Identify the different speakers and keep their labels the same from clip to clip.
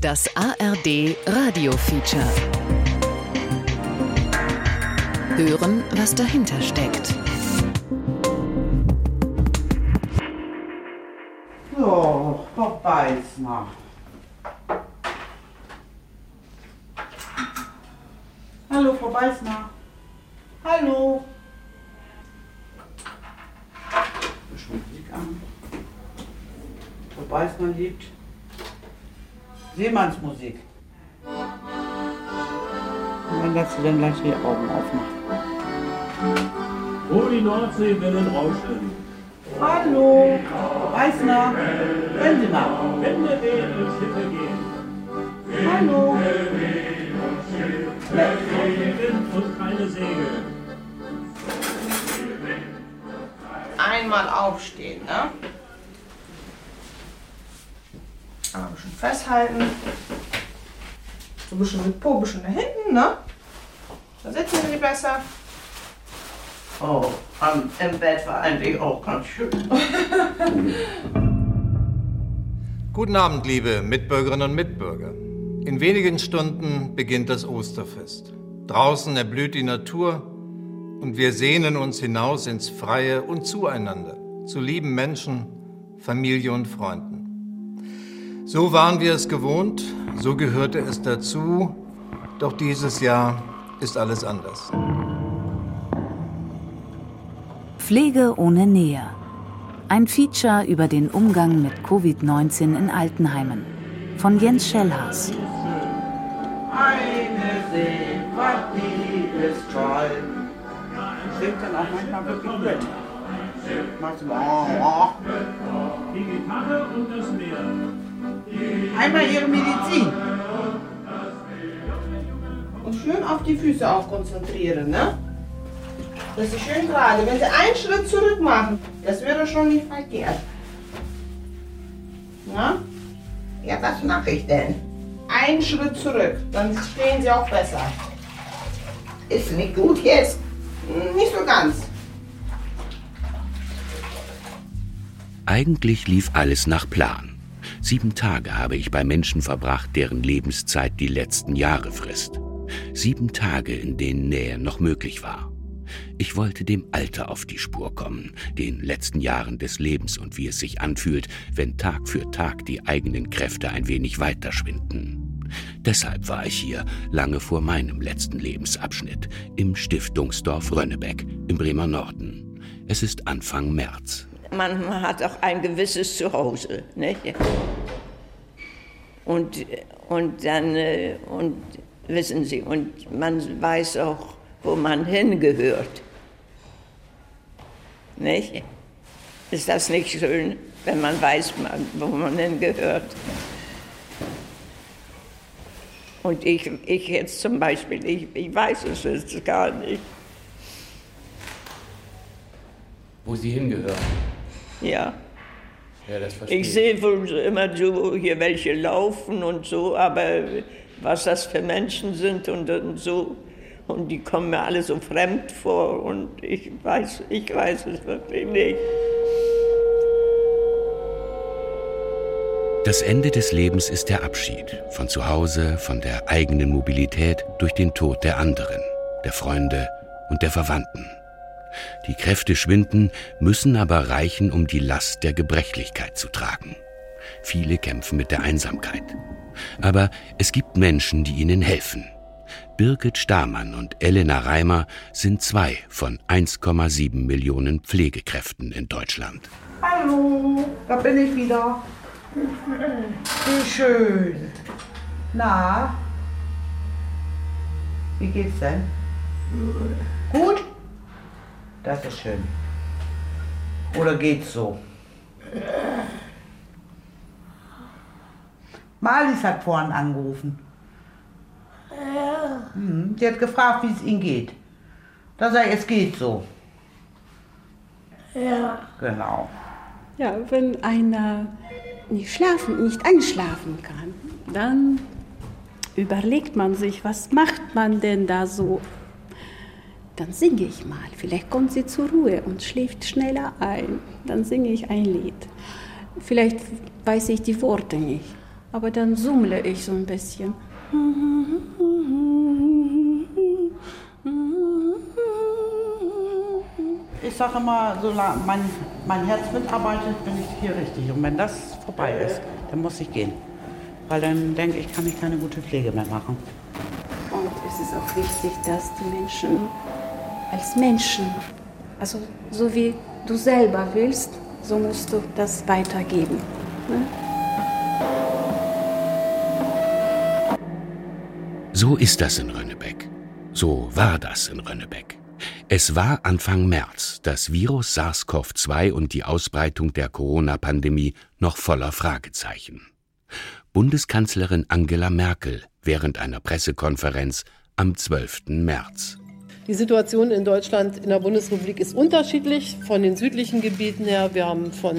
Speaker 1: Das ARD Radio Feature. Hören, was dahinter steckt.
Speaker 2: So, Frau Beißner. Hallo, Frau Beißner. Hallo. Bisschen Musik an. Frau Beißner liebt Seemannsmusik. Und dann lässt sie dann gleich die Augen aufmachen.
Speaker 3: Wo die Nordseewellen rauschen.
Speaker 2: Hallo. Hören Sie mal.
Speaker 3: Wände wehen und Schiffe gehen.
Speaker 2: Hallo.
Speaker 3: Kein Wind und keine Segel.
Speaker 2: Einmal aufstehen, ne? Einmal ein bisschen festhalten. So ein bisschen mit Po, ein bisschen nach hinten, ne? Da sitzen Sie besser. Oh, am, im Bett war eigentlich auch ganz schön.
Speaker 4: Guten Abend, liebe Mitbürgerinnen und Mitbürger. In wenigen Stunden beginnt das Osterfest. Draußen erblüht die Natur und wir sehnen uns hinaus ins Freie und zueinander, zu lieben Menschen, Familie und Freunden. So waren wir es gewohnt, so gehörte es dazu, doch dieses Jahr ist alles anders.
Speaker 5: Pflege ohne Nähe. Ein Feature über den Umgang mit Covid-19 in Altenheimen. Von Jens Schellhaas.
Speaker 2: Eine Seepartie ist toll. Singt dann auch manchmal wirklich mit. Macht so, oh, oh.
Speaker 3: Die Gitarre und das Meer.
Speaker 2: Einmal Ihre Medizin. Und schön auf die Füße auch konzentrieren, ne? Das ist schön gerade. Wenn Sie einen Schritt zurück machen, das wäre schon nicht verkehrt. Ja? Ja, was mache ich denn? Einen Schritt zurück, dann stehen Sie auch besser. Ist nicht gut jetzt? Nicht so ganz.
Speaker 6: Eigentlich lief alles nach Plan. Sieben Tage habe ich bei Menschen verbracht, deren Lebenszeit die letzten Jahre frisst. Sieben Tage, in denen Nähe noch möglich war. Ich wollte dem Alter auf die Spur kommen, den letzten Jahren des Lebens und wie es sich anfühlt, wenn Tag für Tag die eigenen Kräfte ein wenig weiter schwinden. Deshalb war ich hier, lange vor meinem letzten Lebensabschnitt, im Stiftungsdorf Rönnebeck im Bremer Norden. Es ist Anfang März.
Speaker 7: Man, hat auch ein gewisses Zuhause. Nicht? Und, und dann, äh, und wissen Sie, und man weiß auch, wo man hingehört. Nicht? Ist das nicht schön, wenn man weiß, wo man hingehört? Und ich, ich jetzt zum Beispiel, ich, ich weiß es jetzt gar nicht.
Speaker 8: Wo sie hingehören.
Speaker 7: Ja.
Speaker 8: Ja, das verstehe
Speaker 7: Ich sehe wohl immer so hier welche laufen und so, aber was das für Menschen sind und, und so. Und die kommen mir alle so fremd vor und ich weiß, ich weiß es wirklich nicht.
Speaker 6: Das Ende des Lebens ist der Abschied von zu Hause, von der eigenen Mobilität durch den Tod der anderen, der Freunde und der Verwandten. Die Kräfte schwinden, müssen aber reichen, um die Last der Gebrechlichkeit zu tragen. Viele kämpfen mit der Einsamkeit. Aber es gibt Menschen, die ihnen helfen. Birgit Stamann und Elena Reimer sind zwei von 1,7 Millionen Pflegekräften in Deutschland.
Speaker 2: Hallo, da bin ich wieder. Wie schön. Na, wie geht's denn? Gut? Das ist schön. Oder geht's so? Marlies hat vorhin angerufen. Hm, sie hat gefragt, wie es Ihnen geht. Da ich, es geht so.
Speaker 9: Ja.
Speaker 2: Genau.
Speaker 9: Ja, wenn einer nicht schlafen, nicht einschlafen kann, dann überlegt man sich, was macht man denn da so? Dann singe ich mal. Vielleicht kommt sie zur Ruhe und schläft schneller ein. Dann singe ich ein Lied. Vielleicht weiß ich die Worte nicht. aber dann summle ich so ein bisschen.
Speaker 10: Ich sage immer, solange mein, mein Herz mitarbeitet, bin ich hier richtig. Und wenn das vorbei ist, dann muss ich gehen. Weil dann denke ich, kann ich keine gute Pflege mehr machen.
Speaker 9: Und es ist auch wichtig, dass die Menschen als Menschen, also so wie du selber willst, so musst du das weitergeben. Ne?
Speaker 6: So ist das in Rönnebeck. So war das in Rönnebeck. Es war Anfang März, das Virus SARS-CoV-2 und die Ausbreitung der Corona-Pandemie noch voller Fragezeichen. Bundeskanzlerin Angela Merkel während einer Pressekonferenz am 12. März.
Speaker 11: Die Situation in Deutschland, in der Bundesrepublik ist unterschiedlich von den südlichen Gebieten her. Wir haben von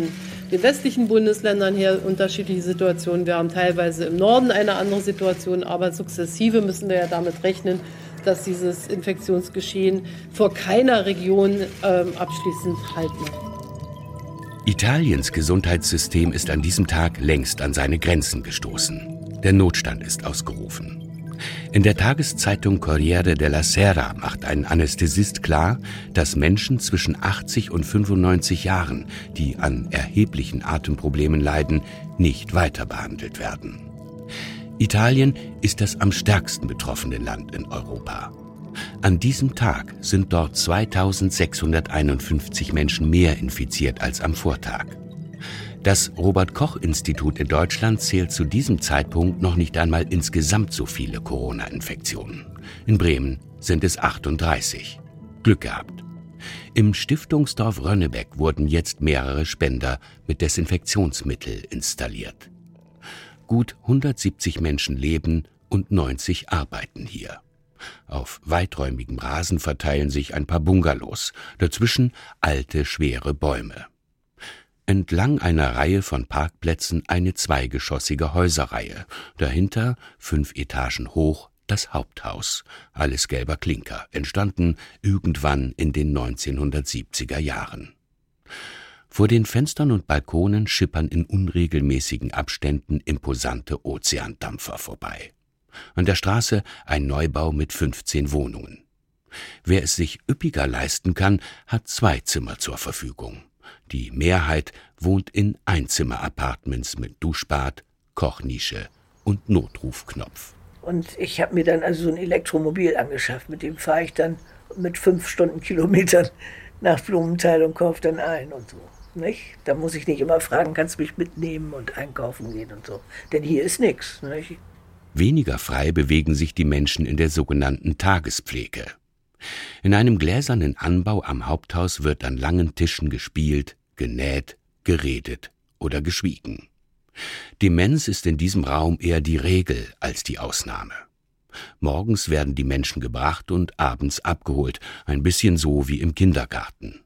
Speaker 11: den westlichen Bundesländern her unterschiedliche Situationen. Wir haben teilweise im Norden eine andere Situation, aber sukzessive müssen wir ja damit rechnen, dass dieses Infektionsgeschehen vor keiner Region ähm, abschließend Halt macht.
Speaker 6: Italiens Gesundheitssystem ist an diesem Tag längst an seine Grenzen gestoßen. Der Notstand ist ausgerufen. In der Tageszeitung Corriere della Sera macht ein Anästhesist klar, dass Menschen zwischen 80 und 95 Jahren, die an erheblichen Atemproblemen leiden, nicht weiter behandelt werden. Italien ist das am stärksten betroffene Land in Europa. An diesem Tag sind dort 2651 Menschen mehr infiziert als am Vortag. Das Robert Koch Institut in Deutschland zählt zu diesem Zeitpunkt noch nicht einmal insgesamt so viele Corona-Infektionen. In Bremen sind es 38. Glück gehabt. Im Stiftungsdorf Rönnebeck wurden jetzt mehrere Spender mit Desinfektionsmittel installiert. Gut 170 Menschen leben und 90 arbeiten hier. Auf weiträumigem Rasen verteilen sich ein paar Bungalows, dazwischen alte, schwere Bäume. Entlang einer Reihe von Parkplätzen eine zweigeschossige Häuserreihe, dahinter, fünf Etagen hoch, das Haupthaus, alles gelber Klinker, entstanden irgendwann in den 1970er Jahren. Vor den Fenstern und Balkonen schippern in unregelmäßigen Abständen imposante Ozeandampfer vorbei. An der Straße ein Neubau mit 15 Wohnungen. Wer es sich üppiger leisten kann, hat zwei Zimmer zur Verfügung. Die Mehrheit wohnt in Einzimmer-Apartments mit Duschbad, Kochnische und Notrufknopf.
Speaker 12: Und ich habe mir dann also so ein Elektromobil angeschafft. Mit dem fahre ich dann mit fünf Stundenkilometern nach Blumenthal und kaufe dann ein und so. Nicht? Da muss ich nicht immer fragen, kannst du mich mitnehmen und einkaufen gehen und so. Denn hier ist nichts.
Speaker 6: Weniger frei bewegen sich die Menschen in der sogenannten Tagespflege. In einem gläsernen Anbau am Haupthaus wird an langen Tischen gespielt, genäht, geredet oder geschwiegen. Demenz ist in diesem Raum eher die Regel als die Ausnahme. Morgens werden die Menschen gebracht und abends abgeholt, ein bisschen so wie im Kindergarten.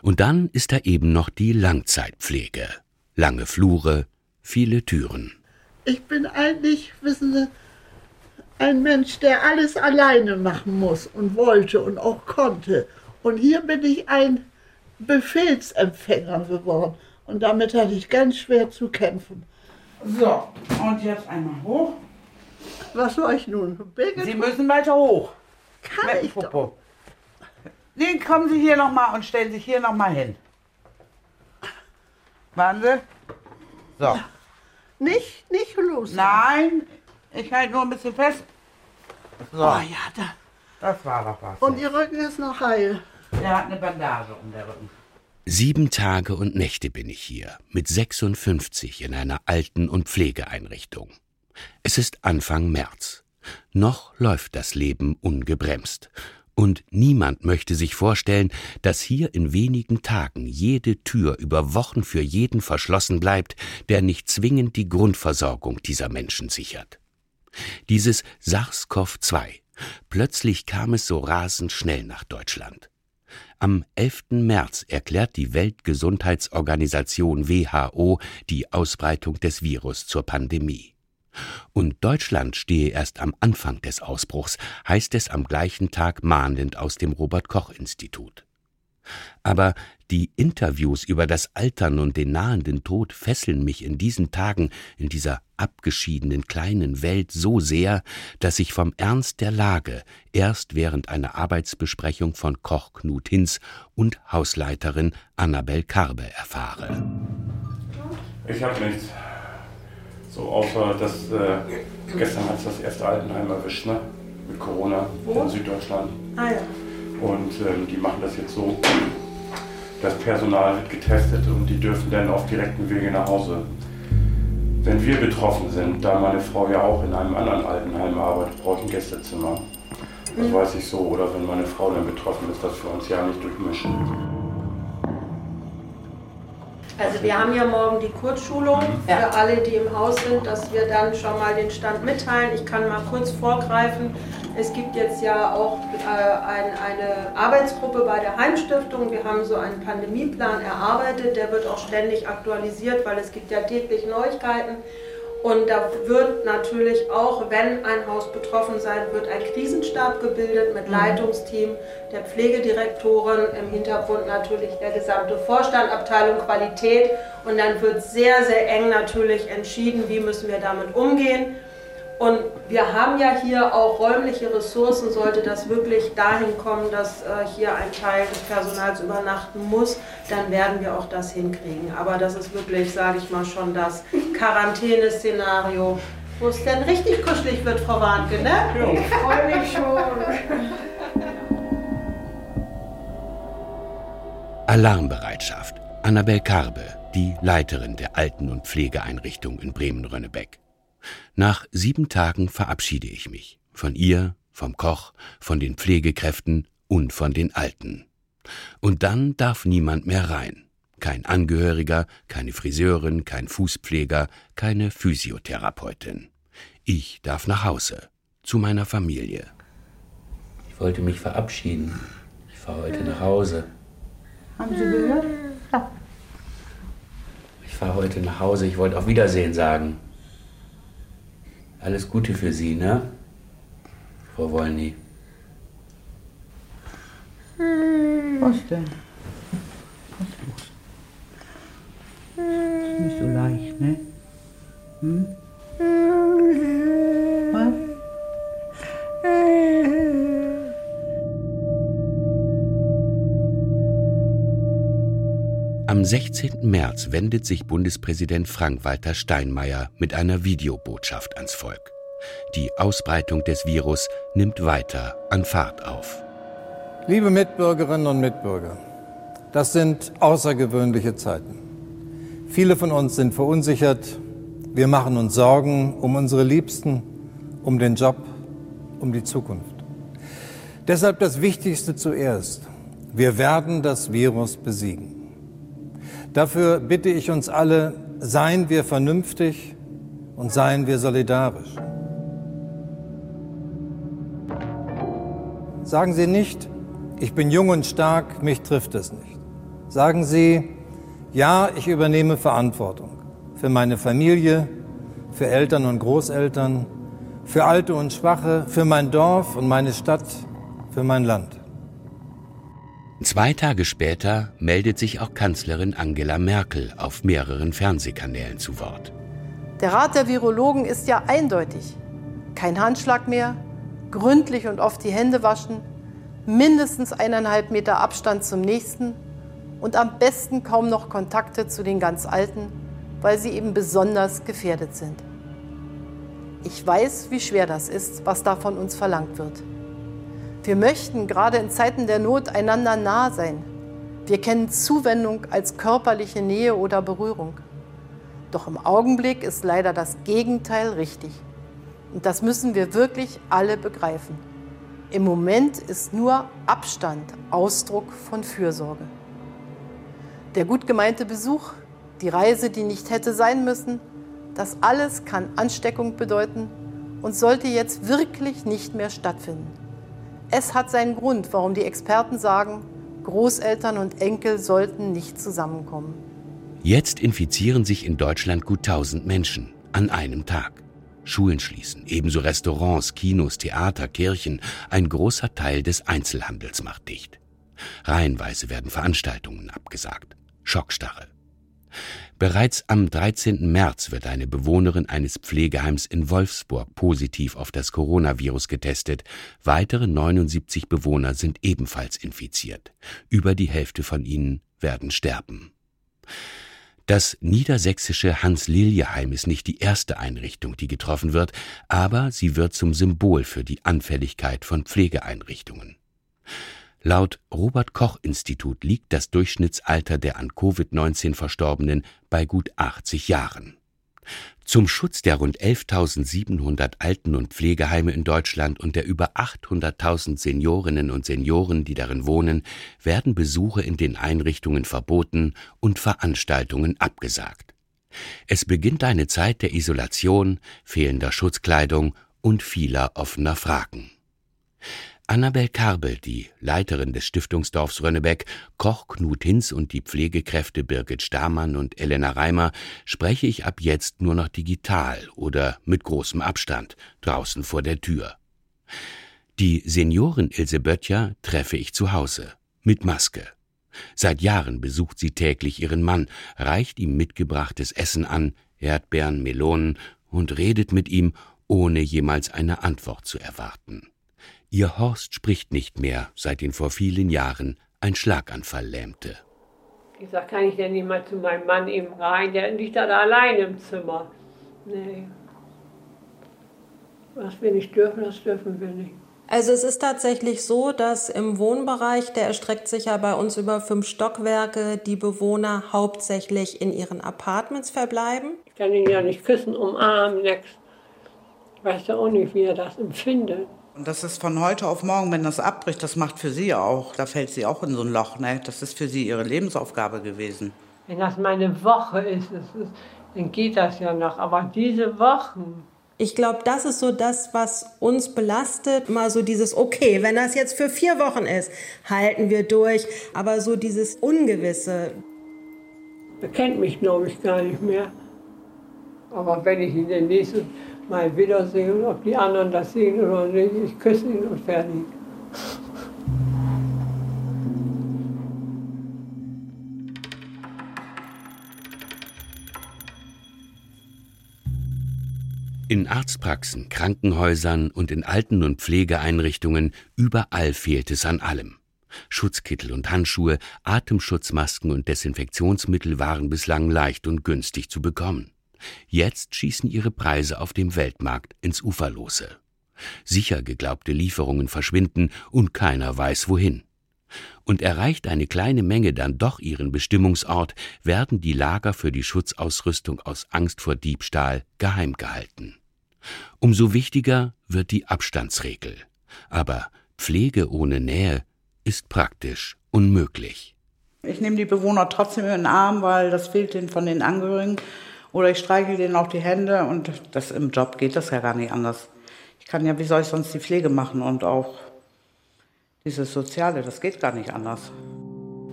Speaker 6: Und dann ist da eben noch die Langzeitpflege. Lange Flure, viele Türen.
Speaker 13: Ich bin eigentlich, wissen Sie, ein Mensch, der alles alleine machen muss und wollte und auch konnte. Und hier bin ich ein Befehlsempfänger geworden. Und damit hatte ich ganz schwer zu kämpfen.
Speaker 10: So, und jetzt einmal hoch.
Speaker 13: Was soll ich nun?
Speaker 10: Birgit? Sie müssen weiter hoch.
Speaker 13: Kann
Speaker 10: Mit
Speaker 13: ich doch.
Speaker 10: Nee, kommen Sie hier nochmal und stellen sich hier nochmal hin. Warten Sie. So.
Speaker 13: Nicht, nicht los.
Speaker 10: Nein, ich halte nur ein bisschen fest. So.
Speaker 13: Oh ja, da.
Speaker 10: Das war doch was.
Speaker 13: Und Ihr Rücken ist noch heil.
Speaker 10: Er hat eine Bandage um den Rücken.
Speaker 6: Sieben Tage und Nächte bin ich hier, mit 56 in einer Alten- und Pflegeeinrichtung. Es ist Anfang März. Noch läuft das Leben ungebremst. Und niemand möchte sich vorstellen, dass hier in wenigen Tagen jede Tür über Wochen für jeden verschlossen bleibt, der nicht zwingend die Grundversorgung dieser Menschen sichert. Dieses SARS-CoV-2. Plötzlich kam es so rasend schnell nach Deutschland. Am 11. März erklärt die Weltgesundheitsorganisation WHO die Ausbreitung des Virus zur Pandemie. Und Deutschland stehe erst am Anfang des Ausbruchs, heißt es am gleichen Tag mahnend aus dem Robert Koch Institut. Aber die Interviews über das Altern und den nahenden Tod fesseln mich in diesen Tagen in dieser abgeschiedenen kleinen Welt so sehr, dass ich vom Ernst der Lage erst während einer Arbeitsbesprechung von Koch Knut Hinz und Hausleiterin Annabel Karbe erfahre.
Speaker 14: Ich habe nichts. So außer, dass äh, gestern hat es das erste Altenheim erwischt, ne? Mit Corona Wo? in Süddeutschland.
Speaker 15: Ah ja.
Speaker 14: Und ähm, die machen das jetzt so, das Personal wird getestet und die dürfen dann auf direkten Wege nach Hause. Wenn wir betroffen sind, da meine Frau ja auch in einem anderen Altenheim arbeitet, brauche ich ein Gästezimmer. Das mhm. weiß ich so. Oder wenn meine Frau dann betroffen ist, dass wir uns ja nicht durchmischen.
Speaker 15: Also wir haben ja morgen die Kurzschulung für ja. alle, die im Haus sind, dass wir dann schon mal den Stand mitteilen. Ich kann mal kurz vorgreifen. Es gibt jetzt ja auch äh, ein, eine Arbeitsgruppe bei der Heimstiftung. Wir haben so einen Pandemieplan erarbeitet. Der wird auch ständig aktualisiert, weil es gibt ja täglich Neuigkeiten. Und da wird natürlich auch, wenn ein Haus betroffen sein wird, ein Krisenstab gebildet mit mhm. Leitungsteam, der Pflegedirektorin, im Hintergrund natürlich der gesamte Vorstand, Abteilung Qualität. Und dann wird sehr, sehr eng natürlich entschieden, wie müssen wir damit umgehen. Und wir haben ja hier auch räumliche Ressourcen, sollte das wirklich dahin kommen, dass äh, hier ein Teil des Personals übernachten muss, dann werden wir auch das hinkriegen. Aber das ist wirklich, sage ich mal, schon das Quarantäneszenario, wo es dann richtig kuschelig wird, Frau Warnke, ne? Ja. Ich freue mich schon.
Speaker 6: Alarmbereitschaft. Annabel Karbe, die Leiterin der Alten- und Pflegeeinrichtung in Bremen-Rönnebeck. Nach sieben Tagen verabschiede ich mich. Von ihr, vom Koch, von den Pflegekräften und von den Alten. Und dann darf niemand mehr rein. Kein Angehöriger, keine Friseurin, kein Fußpfleger, keine Physiotherapeutin. Ich darf nach Hause, zu meiner Familie.
Speaker 8: Ich wollte mich verabschieden. Ich fahre heute nach Hause.
Speaker 10: Haben Sie gehört? Ja.
Speaker 8: Ich fahre heute nach Hause. Ich wollte auf Wiedersehen sagen. Alles Gute für Sie, ne? Frau Wollny.
Speaker 10: Was denn? Was ist los? Ist nicht so leicht, ne? Hm? Was?
Speaker 6: Am 16. März wendet sich Bundespräsident Frank-Walter Steinmeier mit einer Videobotschaft ans Volk. Die Ausbreitung des Virus nimmt weiter an Fahrt auf.
Speaker 4: Liebe Mitbürgerinnen und Mitbürger, das sind außergewöhnliche Zeiten. Viele von uns sind verunsichert. Wir machen uns Sorgen um unsere Liebsten, um den Job, um die Zukunft. Deshalb das Wichtigste zuerst. Wir werden das Virus besiegen. Dafür bitte ich uns alle, seien wir vernünftig und seien wir solidarisch. Sagen Sie nicht, ich bin jung und stark, mich trifft es nicht. Sagen Sie, ja, ich übernehme Verantwortung für meine Familie, für Eltern und Großeltern, für Alte und Schwache, für mein Dorf und meine Stadt, für mein Land.
Speaker 6: Zwei Tage später meldet sich auch Kanzlerin Angela Merkel auf mehreren Fernsehkanälen zu Wort.
Speaker 11: Der Rat der Virologen ist ja eindeutig. Kein Handschlag mehr, gründlich und oft die Hände waschen, mindestens eineinhalb Meter Abstand zum nächsten und am besten kaum noch Kontakte zu den ganz Alten, weil sie eben besonders gefährdet sind. Ich weiß, wie schwer das ist, was da von uns verlangt wird. Wir möchten gerade in Zeiten der Not einander nah sein. Wir kennen Zuwendung als körperliche Nähe oder Berührung. Doch im Augenblick ist leider das Gegenteil richtig. Und das müssen wir wirklich alle begreifen. Im Moment ist nur Abstand Ausdruck von Fürsorge. Der gut gemeinte Besuch, die Reise, die nicht hätte sein müssen, das alles kann Ansteckung bedeuten und sollte jetzt wirklich nicht mehr stattfinden. Es hat seinen Grund, warum die Experten sagen, Großeltern und Enkel sollten nicht zusammenkommen.
Speaker 6: Jetzt infizieren sich in Deutschland gut 1000 Menschen an einem Tag. Schulen schließen, ebenso Restaurants, Kinos, Theater, Kirchen. Ein großer Teil des Einzelhandels macht dicht. Reihenweise werden Veranstaltungen abgesagt. Schockstarre. Bereits am 13. März wird eine Bewohnerin eines Pflegeheims in Wolfsburg positiv auf das Coronavirus getestet. Weitere 79 Bewohner sind ebenfalls infiziert. Über die Hälfte von ihnen werden sterben. Das niedersächsische Hans-Lilje-Heim ist nicht die erste Einrichtung, die getroffen wird, aber sie wird zum Symbol für die Anfälligkeit von Pflegeeinrichtungen. Laut Robert Koch Institut liegt das Durchschnittsalter der an Covid-19 Verstorbenen bei gut 80 Jahren. Zum Schutz der rund 11.700 Alten- und Pflegeheime in Deutschland und der über 800.000 Seniorinnen und Senioren, die darin wohnen, werden Besuche in den Einrichtungen verboten und Veranstaltungen abgesagt. Es beginnt eine Zeit der Isolation, fehlender Schutzkleidung und vieler offener Fragen. Annabel Karbel, die Leiterin des Stiftungsdorfs Rönnebeck, Koch Knut Hinz und die Pflegekräfte Birgit Stamann und Elena Reimer spreche ich ab jetzt nur noch digital oder mit großem Abstand draußen vor der Tür. Die Seniorin Ilse Böttcher treffe ich zu Hause mit Maske. Seit Jahren besucht sie täglich ihren Mann, reicht ihm mitgebrachtes Essen an, Erdbeeren, Melonen und redet mit ihm, ohne jemals eine Antwort zu erwarten. Ihr Horst spricht nicht mehr, seit ihn vor vielen Jahren ein Schlaganfall lähmte.
Speaker 16: Ich sag, kann ich denn nicht mal zu meinem Mann eben rein? Der liegt da allein im Zimmer. Nee. Was wir nicht dürfen, das dürfen wir nicht.
Speaker 15: Also es ist tatsächlich so, dass im Wohnbereich, der erstreckt sich ja bei uns über fünf Stockwerke, die Bewohner hauptsächlich in ihren Apartments verbleiben.
Speaker 16: Ich kann ihn ja nicht küssen, umarmen, nix. Ich weiß ja auch nicht, wie er das empfindet.
Speaker 10: Und das ist von heute auf morgen, wenn das abbricht, das macht für sie auch, da fällt sie auch in so ein Loch. Ne? Das ist für sie ihre Lebensaufgabe gewesen.
Speaker 16: Wenn das mal eine Woche ist, ist dann geht das ja noch. Aber diese Wochen.
Speaker 15: Ich glaube, das ist so das, was uns belastet. Mal so dieses, okay, wenn das jetzt für vier Wochen ist, halten wir durch. Aber so dieses Ungewisse.
Speaker 16: Er kennt mich, glaube ich, gar nicht mehr. Aber wenn ich ihn den nächsten mal wiedersehen, ob die anderen das sehen oder nicht. Ich küsse ihn und fertig.
Speaker 6: In Arztpraxen, Krankenhäusern und in Alten- und Pflegeeinrichtungen überall fehlt es an allem. Schutzkittel und Handschuhe, Atemschutzmasken und Desinfektionsmittel waren bislang leicht und günstig zu bekommen. Jetzt schießen ihre Preise auf dem Weltmarkt ins Uferlose. Sicher geglaubte Lieferungen verschwinden und keiner weiß wohin. Und erreicht eine kleine Menge dann doch ihren Bestimmungsort, werden die Lager für die Schutzausrüstung aus Angst vor Diebstahl geheim gehalten. Umso wichtiger wird die Abstandsregel. Aber Pflege ohne Nähe ist praktisch unmöglich.
Speaker 10: Ich nehme die Bewohner trotzdem in den Arm, weil das fehlt ihnen von den Angehörigen. Oder ich streiche denen auch die Hände und das im Job geht das ja gar nicht anders. Ich kann ja, wie soll ich sonst die Pflege machen und auch dieses Soziale, das geht gar nicht anders.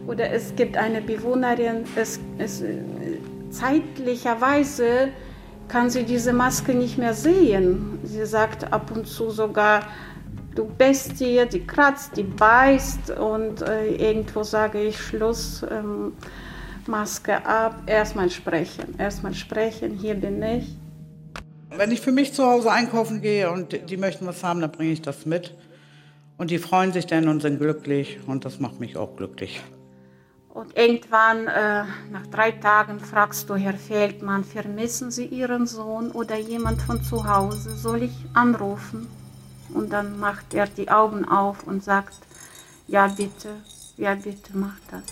Speaker 9: Oder es gibt eine Bewohnerin, es, es, zeitlicherweise kann sie diese Maske nicht mehr sehen. Sie sagt ab und zu sogar, du Bestie, die kratzt, die beißt und äh, irgendwo sage ich Schluss. Ähm, Maske ab, erstmal sprechen, erstmal sprechen, hier bin ich.
Speaker 10: Wenn ich für mich zu Hause einkaufen gehe und die möchten was haben, dann bringe ich das mit. Und die freuen sich dann und sind glücklich und das macht mich auch glücklich.
Speaker 9: Und irgendwann, äh, nach drei Tagen, fragst du Herr Feldmann, vermissen Sie Ihren Sohn oder jemand von zu Hause? Soll ich anrufen? Und dann macht er die Augen auf und sagt, ja bitte, ja bitte, mach das.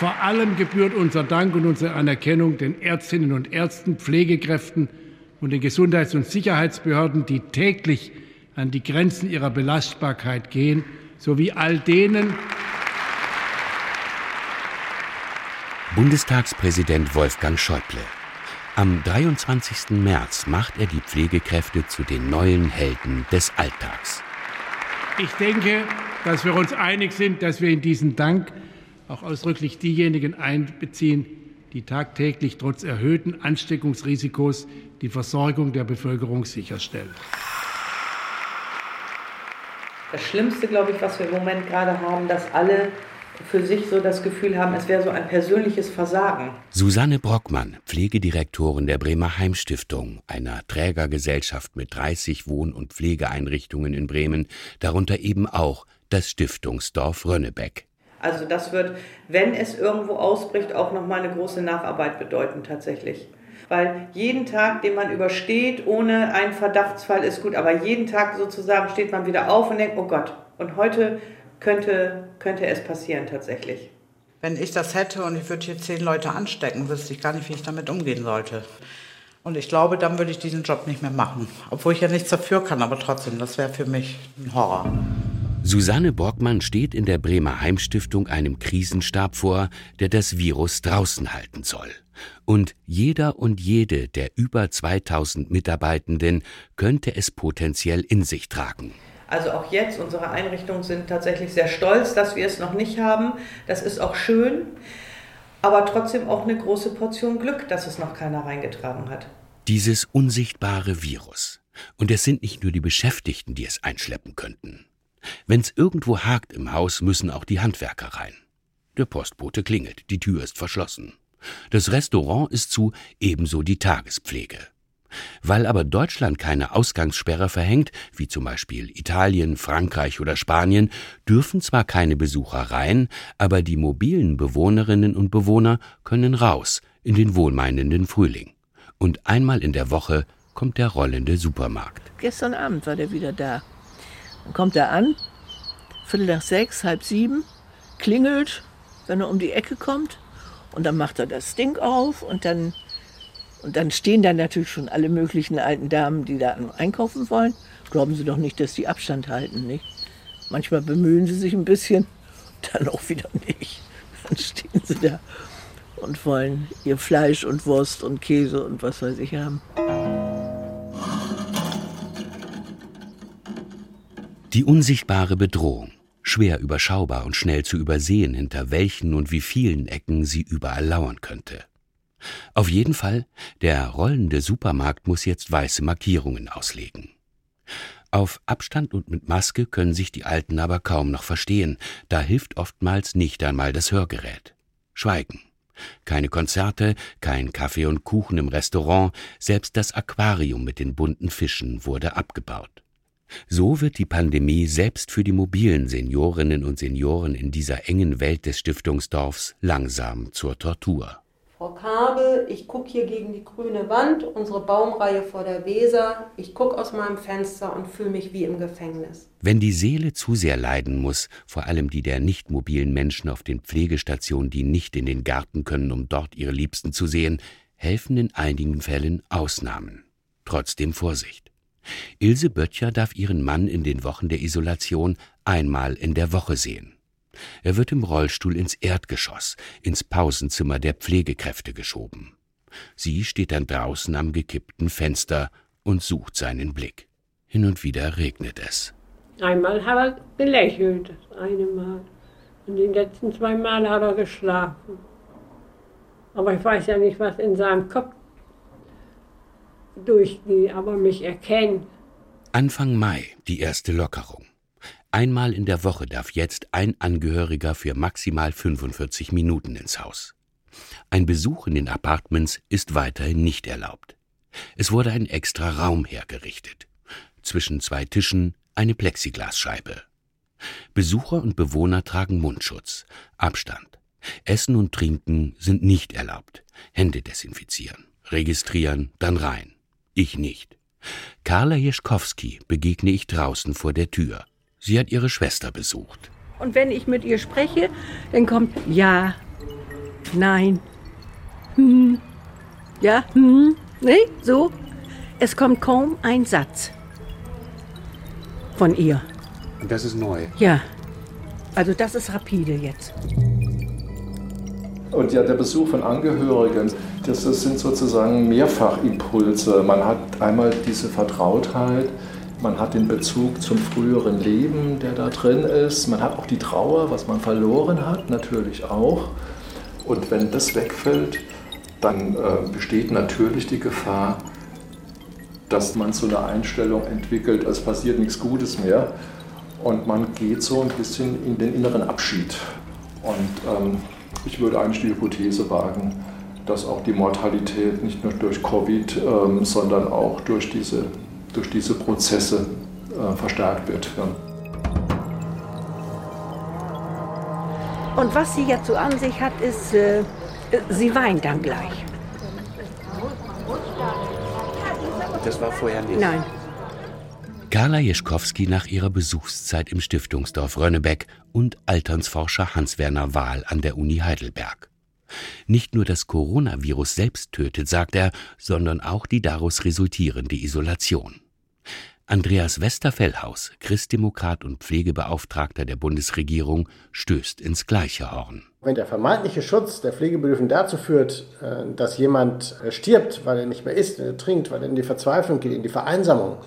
Speaker 3: Vor allem gebührt unser Dank und unsere Anerkennung den Ärztinnen und Ärzten, Pflegekräften und den Gesundheits- und Sicherheitsbehörden, die täglich an die Grenzen ihrer Belastbarkeit gehen, sowie all denen,
Speaker 6: Bundestagspräsident Wolfgang Schäuble. Am 23. März macht er die Pflegekräfte zu den neuen Helden des Alltags.
Speaker 3: Ich denke, dass wir uns einig sind, dass wir in diesen Dank auch ausdrücklich diejenigen einbeziehen, die tagtäglich trotz erhöhten Ansteckungsrisikos die Versorgung der Bevölkerung sicherstellen.
Speaker 17: Das Schlimmste, glaube ich, was wir im Moment gerade haben, dass alle für sich so das Gefühl haben, es wäre so ein persönliches Versagen.
Speaker 6: Susanne Brockmann, Pflegedirektorin der Bremer Heimstiftung, einer Trägergesellschaft mit 30 Wohn- und Pflegeeinrichtungen in Bremen, darunter eben auch das Stiftungsdorf Rönnebeck.
Speaker 17: Also das wird, wenn es irgendwo ausbricht, auch nochmal eine große Nacharbeit bedeuten tatsächlich. Weil jeden Tag, den man übersteht, ohne einen Verdachtsfall ist gut, aber jeden Tag sozusagen steht man wieder auf und denkt, oh Gott, und heute könnte, könnte es passieren tatsächlich.
Speaker 10: Wenn ich das hätte und ich würde hier zehn Leute anstecken, wüsste ich gar nicht, wie ich damit umgehen sollte. Und ich glaube, dann würde ich diesen Job nicht mehr machen. Obwohl ich ja nichts dafür kann, aber trotzdem, das wäre für mich ein Horror.
Speaker 6: Susanne Borgmann steht in der Bremer Heimstiftung einem Krisenstab vor, der das Virus draußen halten soll. Und jeder und jede der über 2000 Mitarbeitenden könnte es potenziell in sich tragen.
Speaker 17: Also auch jetzt, unsere Einrichtungen sind tatsächlich sehr stolz, dass wir es noch nicht haben. Das ist auch schön, aber trotzdem auch eine große Portion Glück, dass es noch keiner reingetragen hat.
Speaker 6: Dieses unsichtbare Virus. Und es sind nicht nur die Beschäftigten, die es einschleppen könnten. Wenn es irgendwo hakt im Haus, müssen auch die Handwerker rein. Der Postbote klingelt, die Tür ist verschlossen. Das Restaurant ist zu, ebenso die Tagespflege. Weil aber Deutschland keine Ausgangssperre verhängt, wie zum Beispiel Italien, Frankreich oder Spanien, dürfen zwar keine Besucher rein, aber die mobilen Bewohnerinnen und Bewohner können raus in den wohlmeinenden Frühling. Und einmal in der Woche kommt der rollende Supermarkt.
Speaker 12: Gestern Abend war der wieder da. Kommt er an, Viertel nach sechs, halb sieben, klingelt, wenn er um die Ecke kommt. Und dann macht er das Ding auf und dann und dann stehen da natürlich schon alle möglichen alten Damen, die da einkaufen wollen. Glauben Sie doch nicht, dass die Abstand halten, nicht? Manchmal bemühen sie sich ein bisschen, dann auch wieder nicht. Dann stehen sie da und wollen ihr Fleisch und Wurst und Käse und was weiß ich haben.
Speaker 6: Die unsichtbare Bedrohung, schwer überschaubar und schnell zu übersehen, hinter welchen und wie vielen Ecken sie überall lauern könnte. Auf jeden Fall, der rollende Supermarkt muss jetzt weiße Markierungen auslegen. Auf Abstand und mit Maske können sich die Alten aber kaum noch verstehen, da hilft oftmals nicht einmal das Hörgerät. Schweigen. Keine Konzerte, kein Kaffee und Kuchen im Restaurant, selbst das Aquarium mit den bunten Fischen wurde abgebaut. So wird die Pandemie selbst für die mobilen Seniorinnen und Senioren in dieser engen Welt des Stiftungsdorfs langsam zur Tortur.
Speaker 15: Frau Kabel, ich gucke hier gegen die grüne Wand, unsere Baumreihe vor der Weser. Ich gucke aus meinem Fenster und fühle mich wie im Gefängnis.
Speaker 6: Wenn die Seele zu sehr leiden muss, vor allem die der nicht mobilen Menschen auf den Pflegestationen, die nicht in den Garten können, um dort ihre Liebsten zu sehen, helfen in einigen Fällen Ausnahmen. Trotzdem Vorsicht. Ilse Böttcher darf ihren Mann in den Wochen der Isolation einmal in der Woche sehen. Er wird im Rollstuhl ins Erdgeschoss, ins Pausenzimmer der Pflegekräfte geschoben. Sie steht dann draußen am gekippten Fenster und sucht seinen Blick. Hin und wieder regnet es.
Speaker 16: Einmal hat er gelächelt, das eine Mal. Und die letzten zwei Mal hat er geschlafen. Aber ich weiß ja nicht, was in seinem Kopf durchgeht, aber mich erkennt.
Speaker 6: Anfang Mai die erste Lockerung. Einmal in der Woche darf jetzt ein Angehöriger für maximal 45 Minuten ins Haus. Ein Besuch in den Apartments ist weiterhin nicht erlaubt. Es wurde ein extra Raum hergerichtet. Zwischen zwei Tischen eine Plexiglasscheibe. Besucher und Bewohner tragen Mundschutz, Abstand. Essen und Trinken sind nicht erlaubt. Hände desinfizieren, registrieren, dann rein. Ich nicht. Carla Jeschkowski begegne ich draußen vor der Tür. Sie hat ihre Schwester besucht.
Speaker 18: Und wenn ich mit ihr spreche, dann kommt ja, nein, hm, ja, hm, ne, so. Es kommt kaum ein Satz von ihr.
Speaker 19: Und das ist neu.
Speaker 18: Ja, also das ist rapide jetzt.
Speaker 20: Und ja, der Besuch von Angehörigen, das, das sind sozusagen Mehrfachimpulse. Man hat einmal diese Vertrautheit, man hat den Bezug zum früheren Leben, der da drin ist. Man hat auch die Trauer, was man verloren hat, natürlich auch. Und wenn das wegfällt, dann äh, besteht natürlich die Gefahr, dass man so eine Einstellung entwickelt, es passiert nichts Gutes mehr. und man geht so ein bisschen in den inneren Abschied. Und ähm, ich würde eigentlich die Hypothese wagen, dass auch die Mortalität nicht nur durch Covid, ähm, sondern auch durch diese, durch diese Prozesse äh, verstärkt wird. Ja.
Speaker 18: Und was sie jetzt so an sich hat, ist, äh, sie weint dann gleich.
Speaker 8: Das war vorher nicht.
Speaker 18: Nein.
Speaker 6: Carla Jeschkowski nach ihrer Besuchszeit im Stiftungsdorf Rönnebeck und Alternsforscher Hans-Werner Wahl an der Uni Heidelberg. Nicht nur das Coronavirus selbst tötet, sagt er, sondern auch die daraus resultierende Isolation. Andreas Westerfellhaus, Christdemokrat und Pflegebeauftragter der Bundesregierung, stößt ins gleiche Horn.
Speaker 19: Wenn der vermeintliche Schutz der Pflegebedürftigen dazu führt, äh, dass jemand äh, stirbt, weil er nicht mehr isst, er trinkt, weil er in die Verzweiflung geht, in die Vereinsamung,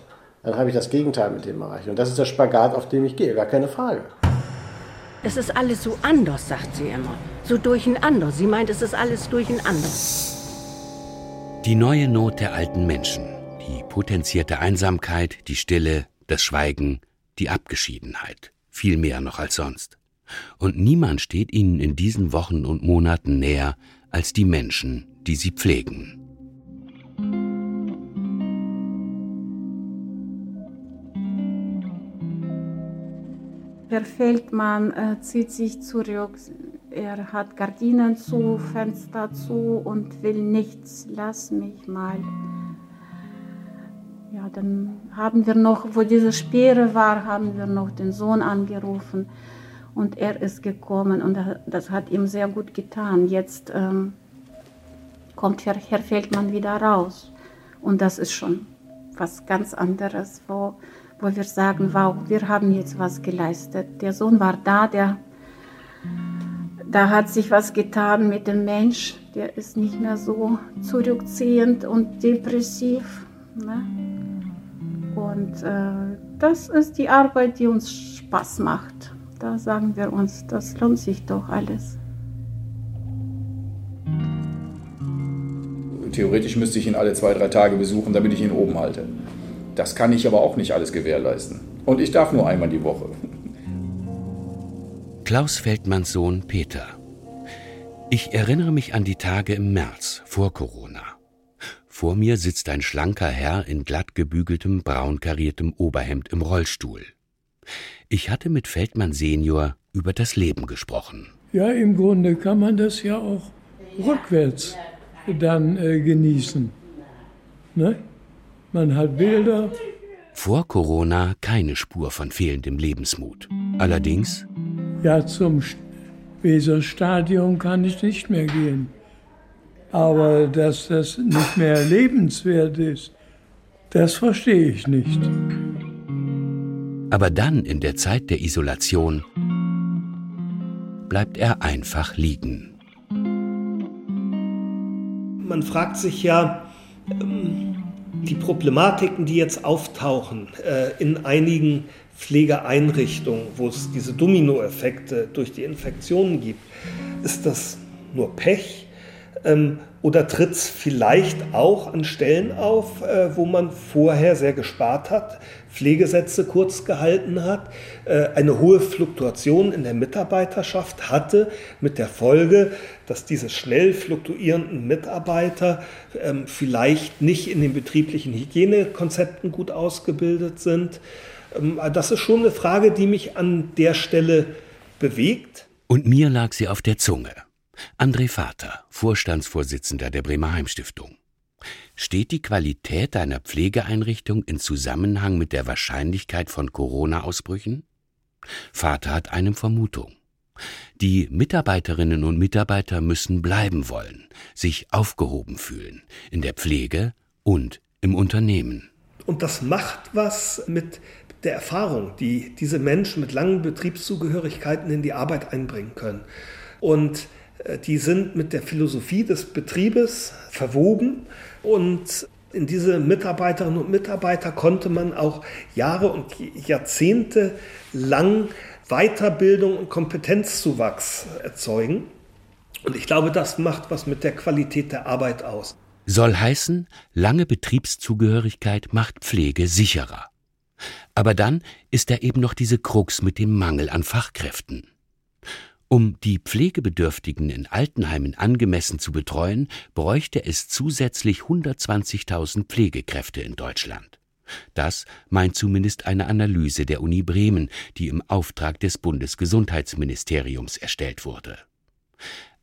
Speaker 19: dann habe ich das Gegenteil mit dem erreicht. Und das ist der Spagat, auf dem ich gehe, gar keine Frage.
Speaker 18: Es ist alles so anders, sagt sie immer. So durcheinander. Sie meint, es ist alles durcheinander.
Speaker 6: Die neue Not der alten Menschen die potenzierte Einsamkeit, die Stille, das Schweigen, die Abgeschiedenheit, viel mehr noch als sonst. Und niemand steht ihnen in diesen Wochen und Monaten näher als die Menschen, die sie pflegen.
Speaker 9: Herr Feldmann äh, zieht sich zurück. Er hat Gardinen zu, Fenster zu und will nichts. Lass mich mal. Ja, dann haben wir noch, wo diese Sperre war, haben wir noch den Sohn angerufen und er ist gekommen und das hat ihm sehr gut getan. Jetzt ähm, kommt Herr, Herr Feldmann wieder raus und das ist schon was ganz anderes, wo, wo wir sagen, wow, wir haben jetzt was geleistet. Der Sohn war da, der, da hat sich was getan mit dem Mensch, der ist nicht mehr so zurückziehend und depressiv. Ne? Und äh, das ist die Arbeit, die uns Spaß macht. Da sagen wir uns, das lohnt sich doch alles.
Speaker 21: Theoretisch müsste ich ihn alle zwei, drei Tage besuchen, damit ich ihn oben halte. Das kann ich aber auch nicht alles gewährleisten. Und ich darf nur einmal die Woche.
Speaker 6: Klaus Feldmanns Sohn Peter. Ich erinnere mich an die Tage im März vor Corona. Vor mir sitzt ein schlanker Herr in glatt gebügeltem, braun kariertem Oberhemd im Rollstuhl. Ich hatte mit Feldmann Senior über das Leben gesprochen.
Speaker 22: Ja, im Grunde kann man das ja auch rückwärts dann äh, genießen. Ne? Man hat Bilder.
Speaker 6: Vor Corona keine Spur von fehlendem Lebensmut. Allerdings.
Speaker 22: Ja, zum Weserstadion kann ich nicht mehr gehen. Aber dass das nicht mehr lebenswert ist, das verstehe ich nicht.
Speaker 6: Aber dann in der Zeit der Isolation bleibt er einfach liegen.
Speaker 23: Man fragt sich ja, ähm, die Problematiken, die jetzt auftauchen äh, in einigen Pflegeeinrichtungen, wo es diese Dominoeffekte durch die Infektionen gibt, ist das nur Pech? Ähm, oder tritt es vielleicht auch an Stellen auf, äh, wo man vorher sehr gespart hat, Pflegesätze kurz gehalten hat, äh, eine hohe Fluktuation in der Mitarbeiterschaft hatte, mit der Folge, dass diese schnell fluktuierenden Mitarbeiter ähm, vielleicht nicht in den betrieblichen Hygienekonzepten gut ausgebildet sind. Ähm, das ist schon eine Frage, die mich an der Stelle bewegt.
Speaker 6: Und mir lag sie auf der Zunge. André Vater, Vorstandsvorsitzender der Bremer Heimstiftung. Steht die Qualität einer Pflegeeinrichtung in Zusammenhang mit der Wahrscheinlichkeit von Corona-Ausbrüchen? Vater hat eine Vermutung. Die Mitarbeiterinnen und Mitarbeiter müssen bleiben wollen, sich aufgehoben fühlen, in der Pflege und im Unternehmen.
Speaker 23: Und das macht was mit der Erfahrung, die diese Menschen mit langen Betriebszugehörigkeiten in die Arbeit einbringen können. Und die sind mit der Philosophie des Betriebes verwoben und in diese Mitarbeiterinnen und Mitarbeiter konnte man auch Jahre und Jahrzehnte lang Weiterbildung und Kompetenzzuwachs erzeugen. Und ich glaube, das macht was mit der Qualität der Arbeit aus.
Speaker 6: Soll heißen, lange Betriebszugehörigkeit macht Pflege sicherer. Aber dann ist da eben noch diese Krux mit dem Mangel an Fachkräften. Um die Pflegebedürftigen in Altenheimen angemessen zu betreuen, bräuchte es zusätzlich 120.000 Pflegekräfte in Deutschland. Das meint zumindest eine Analyse der Uni Bremen, die im Auftrag des Bundesgesundheitsministeriums erstellt wurde.